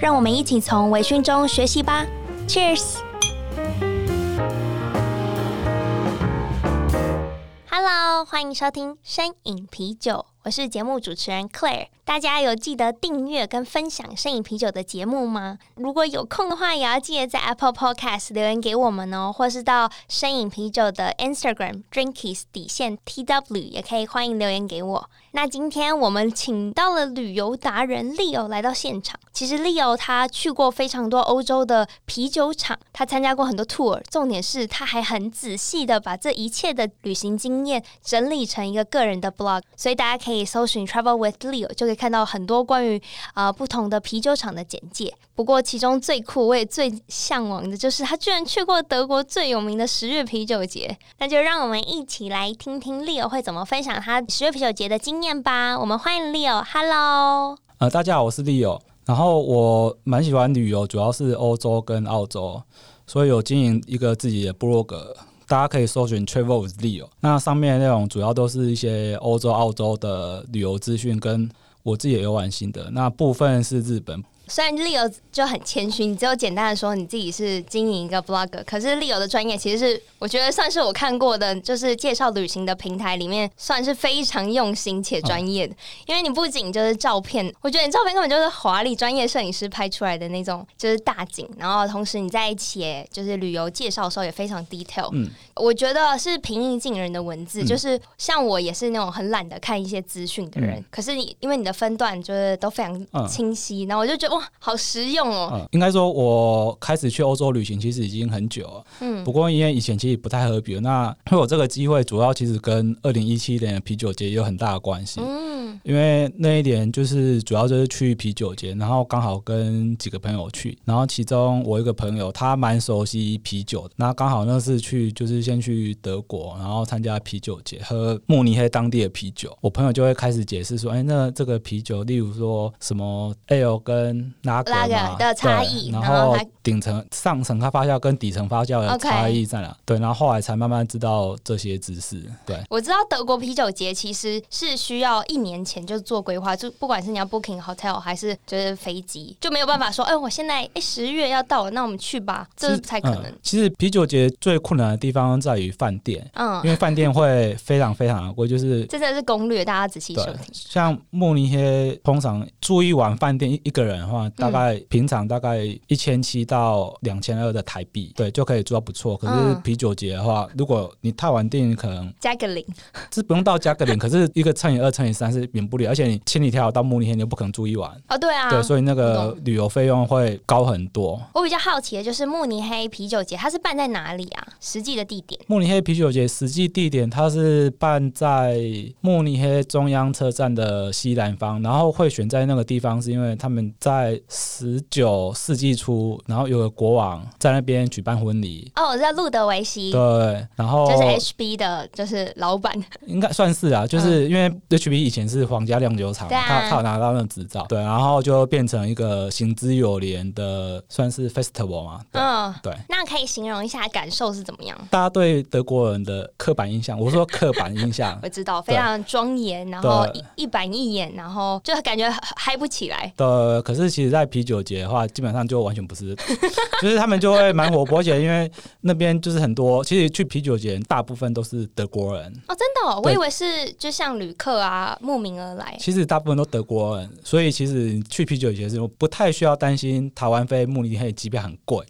让我们一起从微醺中学习吧！Cheers！Hello，欢迎收听《深饮啤酒》，我是节目主持人 Claire。大家有记得订阅跟分享《声饮啤酒》的节目吗？如果有空的话，也要记得在 Apple Podcast 留言给我们哦，或是到《声饮啤酒》的 Instagram Drinkies 底线 TW 也可以欢迎留言给我。那今天我们请到了旅游达人 Leo 来到现场。其实 Leo 他去过非常多欧洲的啤酒厂，他参加过很多 tour。重点是他还很仔细的把这一切的旅行经验整理成一个个人的 blog，所以大家可以搜寻 Travel with Leo，就可以看到很多关于啊、呃、不同的啤酒厂的简介。不过其中最酷，我也最向往的就是他居然去过德国最有名的十月啤酒节。那就让我们一起来听听 Leo 会怎么分享他十月啤酒节的经验吧。我们欢迎 Leo，Hello。呃，大家好，我是 Leo。然后我蛮喜欢旅游，主要是欧洲跟澳洲，所以有经营一个自己的部落格，大家可以搜寻 Travel with Leo。那上面的内容主要都是一些欧洲、澳洲的旅游资讯，跟我自己的游玩心得。那部分是日本。虽然 Leo 就很谦虚，你只有简单的说你自己是经营一个 blogger，可是 Leo 的专业其实是我觉得算是我看过的，就是介绍旅行的平台里面算是非常用心且专业的。因为你不仅就是照片，我觉得你照片根本就是华丽专业摄影师拍出来的那种，就是大景。然后同时你在写就是旅游介绍的时候也非常 detail。嗯，我觉得是平易近人的文字，就是像我也是那种很懒得看一些资讯的人，可是你因为你的分段就是都非常清晰，然后我就觉得。好实用哦！嗯，应该说，我开始去欧洲旅行其实已经很久了。嗯，不过因为以前其实不太喝啤酒，那会有这个机会，主要其实跟二零一七年的啤酒节有很大的关系。嗯，因为那一年就是主要就是去啤酒节，然后刚好跟几个朋友去，然后其中我一个朋友他蛮熟悉啤酒的，那刚好那次去就是先去德国，然后参加啤酒节，喝慕尼黑当地的啤酒。我朋友就会开始解释说：“哎，那这个啤酒，例如说什么 Ale 跟拉格的差异，然后顶层、上层它发酵跟底层发酵的差异在哪.对，然后后来才慢慢知道这些知识。对，我知道德国啤酒节其实是需要一年前就做规划，就不管是你要 booking hotel 还是就是飞机，就没有办法说，哎、欸，我现在哎十月要到了，那我们去吧，这是才可能。嗯、其实啤酒节最困难的地方在于饭店，嗯，因为饭店会非常非常的贵，就是这 真的是攻略，大家仔细收听。像慕尼黑通常住一晚饭店一个人的话。大概平常大概一千七到两千二的台币，对，就可以住到不错。可是啤酒节的话，如果你太晚订，可能加个零，是不用到加个零，可是一个乘以二乘以三是免不了，而且你千里迢迢到慕尼黑，你又不可能住一晚哦，对啊，对，所以那个旅游费用会高很多。我比较好奇的就是慕尼黑啤酒节，它是办在哪里啊？实际的地点？慕尼黑啤酒节实际地点，它是办在慕尼黑中央车站的西南方，然后会选在那个地方，是因为他们在。十九世纪初，然后有个国王在那边举办婚礼。哦，我知道路德维希。对，然后就是 HB 的，就是老板。应该算是啊，就是因为 HB 以前是皇家酿酒厂，嗯、他他有拿到那个执照，对，然后就变成一个行之有年的，算是 festival 嘛。嗯，对。那可以形容一下感受是怎么样？大家对德国人的刻板印象，我说刻板印象，我知道非常庄严，然后一一板一眼，然后就感觉嗨不起来。对，可是其实，在啤酒节的话，基本上就完全不是，就是他们就会蛮活泼，而且因为那边就是很多，其实去啤酒节大部分都是德国人。哦，真的，哦，我以为是就像旅客啊慕名而来，其实大部分都德国人，所以其实去啤酒节是不太需要担心台湾飞慕尼黑机票很贵。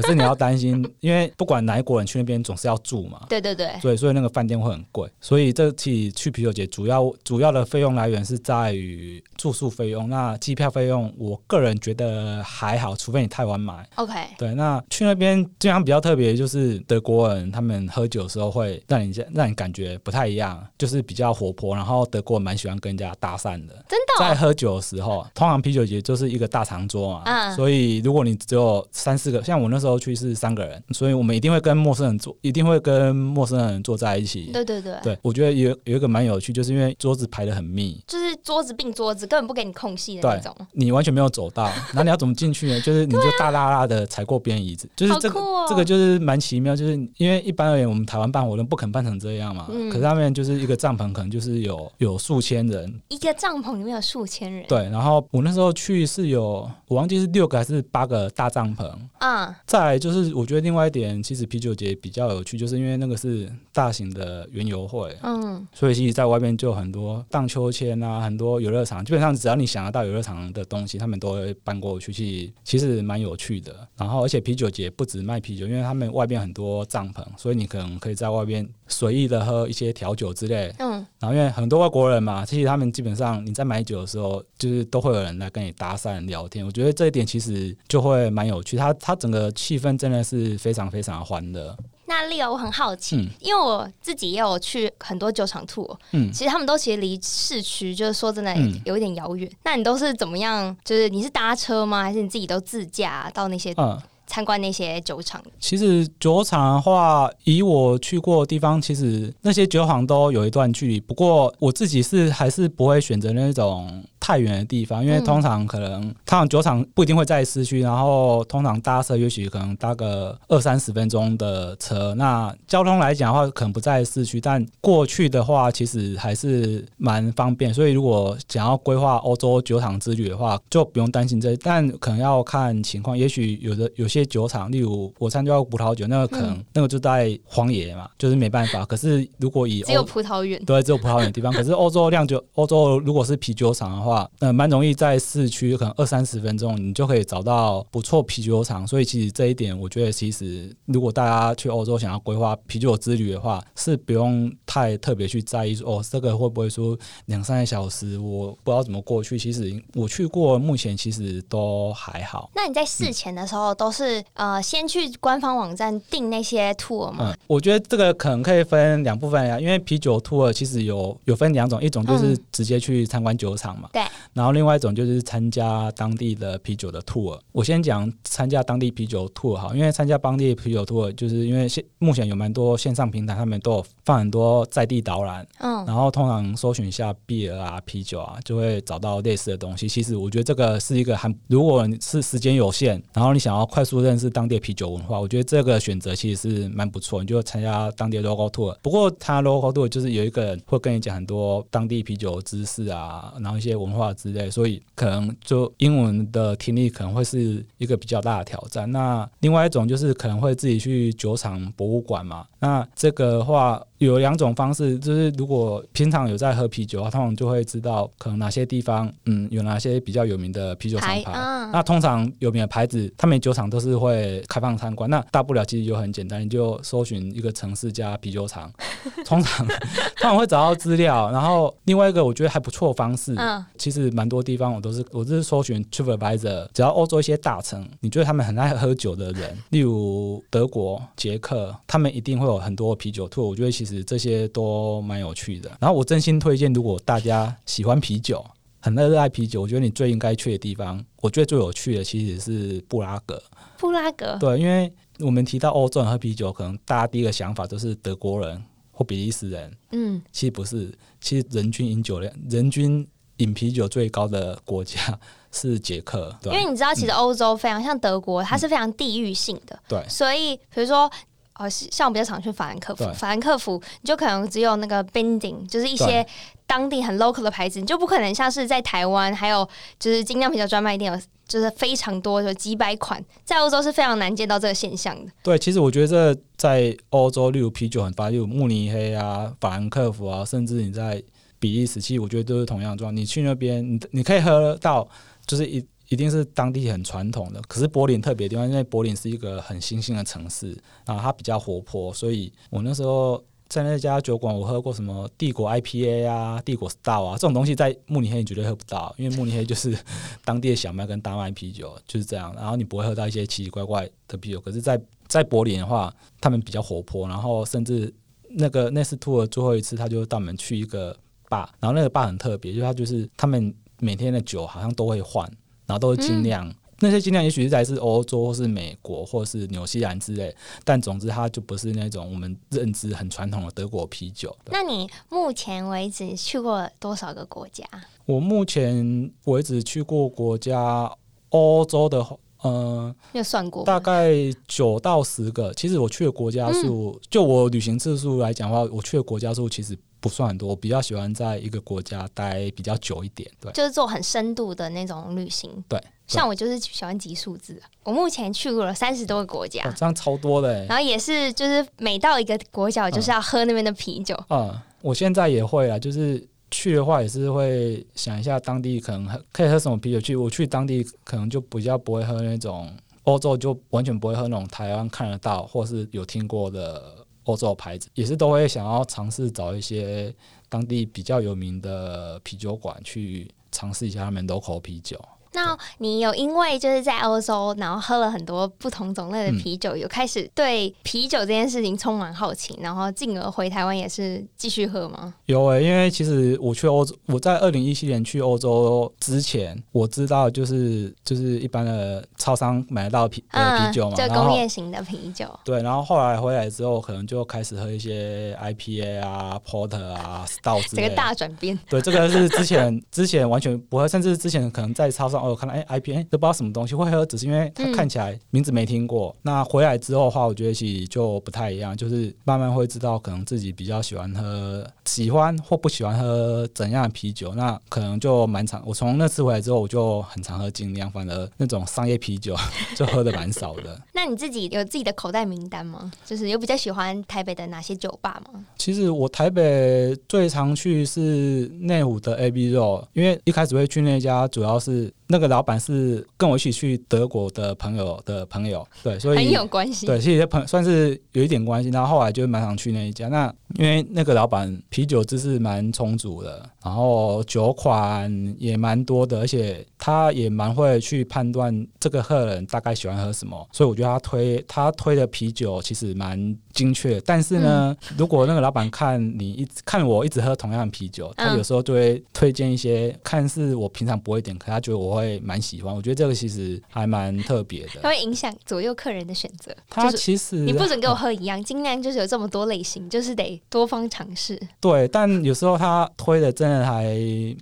可是你要担心，因为不管哪一国人去那边总是要住嘛。对对对。对，所以那个饭店会很贵。所以这期去啤酒节主要主要的费用来源是在于住宿费用。那机票费用，我个人觉得还好，除非你太晚买。OK。对，那去那边经常比较特别，就是德国人他们喝酒的时候会让你让你感觉不太一样，就是比较活泼，然后德国人蛮喜欢跟人家搭讪的。真的、哦。在喝酒的时候，通常啤酒节就是一个大长桌嘛。嗯。所以如果你只有三四个，像我那时候去是三个人，所以我们一定会跟陌生人坐，一定会跟陌生人坐在一起。对对对。对，我觉得有有一个蛮有趣，就是因为桌子排的很密，就是桌子并桌子，根本不给你空隙的那种。你完全没有走到，那你要怎么进去呢？就是你就大剌剌的踩过别人椅子，就是这个、哦、这个就是蛮奇妙，就是因为一般而言，我们台湾办活动不肯办成这样嘛。嗯。可是他们就是一个帐篷，可能就是有有数千人，一个帐篷里面有数千人。对，然后我那时候去是有，我忘记是六个还是八个大帐篷。嗯。再来就是，我觉得另外一点，其实啤酒节比较有趣，就是因为那个是大型的园游会。嗯。所以其实在外面就很多荡秋千啊，很多游乐场，基本上只要你想得到游乐场的东西，他们都会搬过去，去其实蛮有趣的。然后而且啤酒节不止卖啤酒，因为他们外边很多帐篷，所以你可能可以在外边随意的喝一些调酒之类。嗯。然后因为很多外国人嘛，其实他们基本上你在买酒的时候，就是都会有人来跟你搭讪聊天。我觉得这一点其实就会蛮有趣，它它整个气氛真的是非常非常的欢乐。那 Leo，我很好奇，嗯，因为我自己也有去很多酒厂 tour，嗯，其实他们都其实离市区，就是说真的有一点遥远。嗯。那你都是怎么样？就是你是搭车吗？还是你自己都自驾到那些？嗯。参观那些酒厂，其实酒厂的话，以我去过的地方，其实那些酒厂都有一段距离。不过我自己是还是不会选择那种太远的地方，因为通常可能，通常酒厂不一定会在市区，然后通常搭车也许可能搭个二三十分钟的车。那交通来讲的话，可能不在市区，但过去的话，其实还是蛮方便。所以如果想要规划欧洲酒厂之旅的话，就不用担心这，但可能要看情况，也许有的有些。酒厂，例如我参加过葡萄酒，那个可能、嗯、那个就在荒野嘛，就是没办法。可是如果以只有葡萄园，对，只有葡萄园的地方。可是欧洲酿酒，欧洲如果是啤酒厂的话，呃，蛮容易在市区，可能二三十分钟你就可以找到不错啤酒厂。所以其实这一点，我觉得其实如果大家去欧洲想要规划啤酒之旅的话，是不用太特别去在意说哦，这个会不会说两三个小时，我不知道怎么过去。其实我去过，目前其实都还好。那你在事前的时候都是、嗯？呃，先去官方网站订那些 tour 吗？嗯，我觉得这个可能可以分两部分呀，因为啤酒 tour 其实有有分两种，一种就是直接去参观酒厂嘛，对、嗯，然后另外一种就是参加当地的啤酒的 tour。我先讲参加当地啤酒 tour 好，因为参加当地啤酒 tour 就是因为现目前有蛮多线上平台，他们都有放很多在地导览，嗯，然后通常搜寻一下 beer 啊啤酒啊，就会找到类似的东西。其实我觉得这个是一个很，如果你是时间有限，然后你想要快速。认识当地啤酒文化，我觉得这个选择其实是蛮不错。你就参加当地的 local tour，不过他 local tour 就是有一个人会跟你讲很多当地啤酒知识啊，然后一些文文化之类，所以可能就英文的听力可能会是一个比较大的挑战。那另外一种就是可能会自己去酒厂博物馆嘛，那这个话。有两种方式，就是如果平常有在喝啤酒啊，通常就会知道可能哪些地方，嗯，有哪些比较有名的啤酒厂牌。嗯、那通常有名的牌子，他们酒厂都是会开放参观。那大不了其实就很简单，你就搜寻一个城市加啤酒厂，通常 通常会找到资料。然后另外一个我觉得还不错的方式，嗯，其实蛮多地方我都是我就是搜寻 TripAdvisor，只要欧洲一些大城，你觉得他们很爱喝酒的人，例如德国、捷克，他们一定会有很多啤酒 tour。我觉得其实。其实这些都蛮有趣的，然后我真心推荐，如果大家喜欢啤酒，很热爱啤酒，我觉得你最应该去的地方，我觉得最有趣的其实是布拉格。布拉格，对，因为我们提到欧洲人喝啤酒，可能大家第一个想法都是德国人或比利时人，嗯，其实不是，其实人均饮酒量，人均饮啤酒最高的国家是捷克，对，因为你知道，其实欧洲非常像德国，它是非常地域性的，对，所以比如说。哦，像我比较常去法兰克福，法兰克福你就可能只有那个 Binding，就是一些当地很 local 的牌子，你就不可能像是在台湾，还有就是精酿啤酒专卖店有就是非常多，就几百款，在欧洲是非常难见到这个现象的。对，其实我觉得这在欧洲，例如啤酒很发达，例如慕尼黑啊、法兰克福啊，甚至你在比利时，其实我觉得都是同样的状况。你去那边，你你可以喝到就是一。一定是当地很传统的。可是柏林特别地方，因为柏林是一个很新兴的城市，然后它比较活泼，所以我那时候在那家酒馆，我喝过什么帝国 IPA 啊、帝国 Star 啊这种东西，在慕尼黑你绝对喝不到，因为慕尼黑就是当地的小麦跟大麦啤酒就是这样，然后你不会喝到一些奇奇怪怪的啤酒。可是在，在在柏林的话，他们比较活泼，然后甚至那个那次 tour 最后一次，他就带我们去一个 bar，然后那个 bar 很特别，就他就是他们每天的酒好像都会换，然后都是精酿。嗯那些精酿也许是来自欧洲或是美国或是纽西兰之类，但总之它就不是那种我们认知很传统的德国啤酒。那你目前为止去过多少个国家？我目前为止去过国家，欧洲的呃，有算过大概九到十个。其实我去的国家数，嗯、就我旅行次数来讲的话，我去的国家数其实不算很多。我比较喜欢在一个国家待比较久一点，对，就是做很深度的那种旅行，对。像我就是喜欢集数字，我目前去过了三十多个国家，哦，这样超多的。然后也是，就是每到一个国家，就是要喝那边的啤酒。嗯，嗯，我现在也会啊，就是去的话也是会想一下当地可能可以喝什么啤酒。去我去当地可能就比较不会喝那种欧洲，就完全不会喝那种台湾看得到或是有听过的欧洲牌子，也是都会想要尝试找一些当地比较有名的啤酒馆去尝试一下他们 local 啤酒。那你有因为就是在欧洲，然后喝了很多不同种类的啤酒，嗯、有开始对啤酒这件事情充满好奇，然后进而回台湾也是继续喝吗？有诶、欸，因为其实我去欧洲，我在二零一七年去欧洲之前，我知道就是就是一般的超商买得到啤、嗯、啤酒嘛，就工业型的啤酒。对，然后后来回来之后，可能就开始喝一些 IPA 啊、Porter 啊、Stout 这个大转变。对，这个是之前之前完全不会，甚至之前可能在超商。我看到哎 IP 哎都不知道什么东西会喝，只是因为它看起来名字没听过。嗯、那回来之后的话，我觉得其实就不太一样，就是慢慢会知道可能自己比较喜欢喝、喜欢或不喜欢喝怎样的啤酒。那可能就蛮常。我从那次回来之后，我就很常喝精酿，反而那种商业啤酒 就喝的蛮少的。那你自己有自己的口袋名单吗？就是有比较喜欢台北的哪些酒吧吗？其实我台北最常去是内湖的 Abbey Road，因为一开始会去那家，主要是。那个老板是跟我一起去德国的朋友的朋友，对，所以很有关系。对，其实朋算是有一点关系。然后后来就蛮想去那一家。那因为那个老板啤酒知识蛮充足的，然后酒款也蛮多的，而且他也蛮会去判断这个客人大概喜欢喝什么。所以我觉得他推他推的啤酒其实蛮精确。但是呢，嗯、如果那个老板看你一直看我一直喝同样的啤酒，他有时候就会推荐一些看似我平常不会点，可他觉得我会蛮喜欢，我觉得这个其实还蛮特别的。它会影响左右客人的选择。它其实你不准给我喝一样，尽量就是有这么多类型，就是得多方尝试。对，但有时候他推的真的还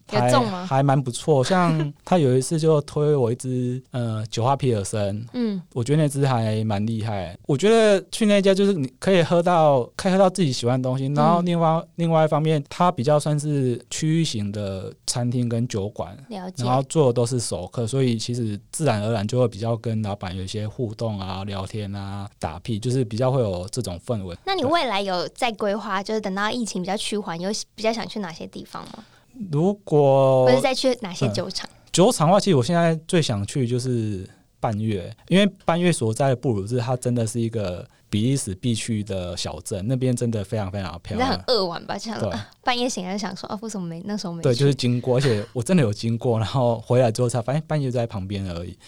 还重吗？还蛮不错。像他有一次就推我一支呃酒花皮尔森，嗯，我觉得那支还蛮厉害。我觉得去那家就是你可以喝到，可以喝到自己喜欢的东西。然后另外、嗯、另外一方面，它比较算是区域型的餐厅跟酒馆。然后做的都是熟客，所以其实自然而然就会比较跟老板有一些互动啊、聊天啊、打屁，就是比较会有这种氛围。那你未来有在规划，就是等到疫情比较趋缓，有比较想去哪些地方吗？如果或者再去哪些酒厂？嗯，酒厂的话，其实我现在最想去就是半月，因为半月所在的布鲁日，它真的是一个。比利时必去的小镇，那边真的非常非常漂亮。那很扼腕吧？这样对 半夜醒来想说，啊，为什么没那时候没？对，就是经过，而且我真的有经过，然后回来之后才发现半夜就在旁边而已。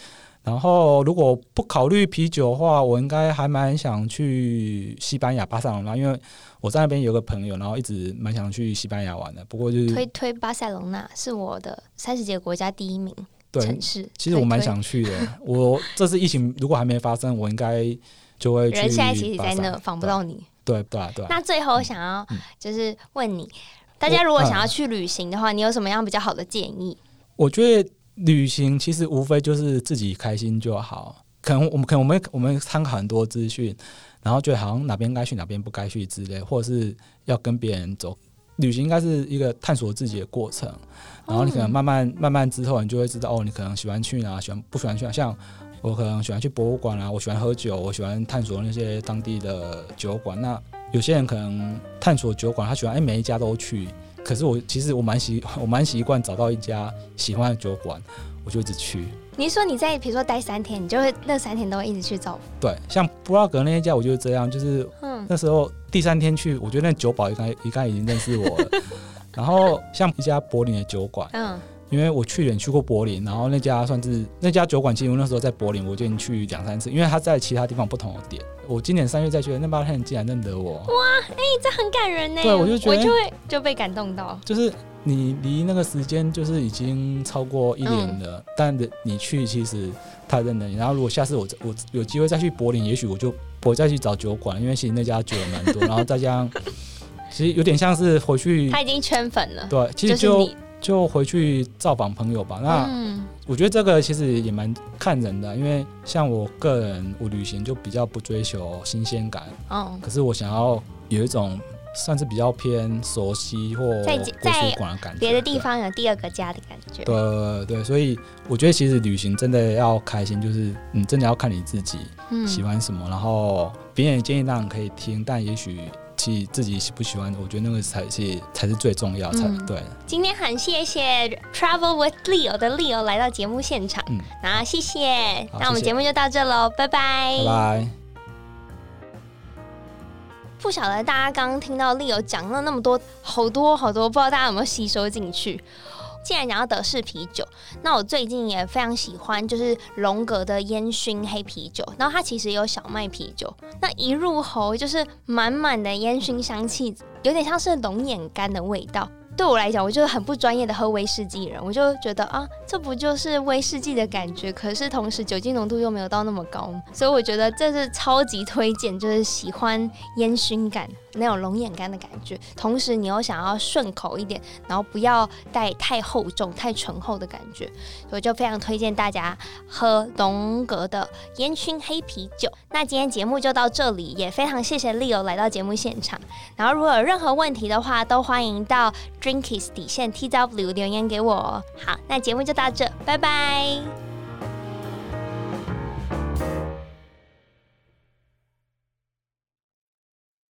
然后如果不考虑啤酒的话，我应该还蛮想去西班牙巴塞隆那，因为我在那边有个朋友，然后一直蛮想去西班牙玩的。不过就是推推巴塞隆那是我的三十几个国家第一名城市。对，其实我蛮想去的。我 这次疫情如果还没发生，我应该。就会去人现在其实在那防不到你，对对对。那最后想要就是问你，嗯、大家如果想要去旅行的话，你有什么样比较好的建议？我觉得旅行其实无非就是自己开心就好。可能我们可能我们我们参考很多资讯，然后觉得好像哪边该去哪边不该去之类，或者是要跟别人走。旅行应该是一个探索自己的过程，然后你可能慢慢慢慢之后，你就会知道哦，你可能喜欢去哪，喜欢不喜欢去哪，像。我可能喜欢去博物馆啊，我喜欢喝酒，我喜欢探索那些当地的酒馆。那有些人可能探索酒馆，他喜欢哎每一家都去。可是我其实我蛮习 我蛮习惯找到一家喜欢的酒馆，我我就一直去。你说你在比如说待三天，你就会那三天都会一直去走？对，像布拉格那一家，我就是这样，就是那时候第三天去，我觉得那酒保应该应该已经认识我了。然后像一家柏林的酒馆，嗯，因为我去年去过柏林，然后那家算是那家酒馆，其实我那时候在柏林，我就已经去两三次，因为他在其他地方不同的店。我今年三月再去，那 bartender 竟然认得我，哇，哎、欸，这很感人呢。对，我就觉得我就会就被感动到，就是。你离那个时间就是已经超过一年了，嗯、但你去其实他认得你。然后如果下次我我有机会再去柏林，也许我就不会再去找酒馆，因为其实那家酒蛮多。然后再加上，其实有点像是回去，他已经圈粉了。对，其实就就，就回去造访朋友吧。那、嗯、我觉得这个其实也蛮看人的，因为像我个人，我旅行就比较不追求新鲜感。哦。可是我想要有一种。算是比较偏熟悉或归属感的感觉，别的地方有第二个家的感觉。对对对，所以我觉得其实旅行真的要开心，就是你真的要看你自己喜欢什么，嗯、然后别人的建议当然可以听，但也许其实自己喜不喜欢，我觉得那个才是才是最重要，才、嗯、对。今天很谢谢 Travel with Leo 的 Leo 来到节目现场，嗯，然后谢谢，那我们节目就到这喽，拜拜，拜拜。不晓得大家刚刚听到 Leo 讲了那么多，好多好多，不知道大家有没有吸收进去。既然讲到德式啤酒，那我最近也非常喜欢，就是龙格的烟熏黑啤酒。然后它其实有小麦啤酒，那一入喉就是满满的烟熏香气，有点像是龙眼干的味道。对我来讲，我就是很不专业的喝威士忌人，我就觉得啊，这不就是威士忌的感觉？可是同时酒精浓度又没有到那么高，所以我觉得这是超级推荐，就是喜欢烟熏感。那种龙眼干的感觉，同时你又想要顺口一点，然后不要带太厚重、太醇厚的感觉，所以我就非常推荐大家喝龙格的烟熏黑啤酒。那今天节目就到这里，也非常谢谢 Leo 来到节目现场。然后如果有任何问题的话，都欢迎到 Drinkies 底线 TW 留言给我。好，那节目就到这，拜拜。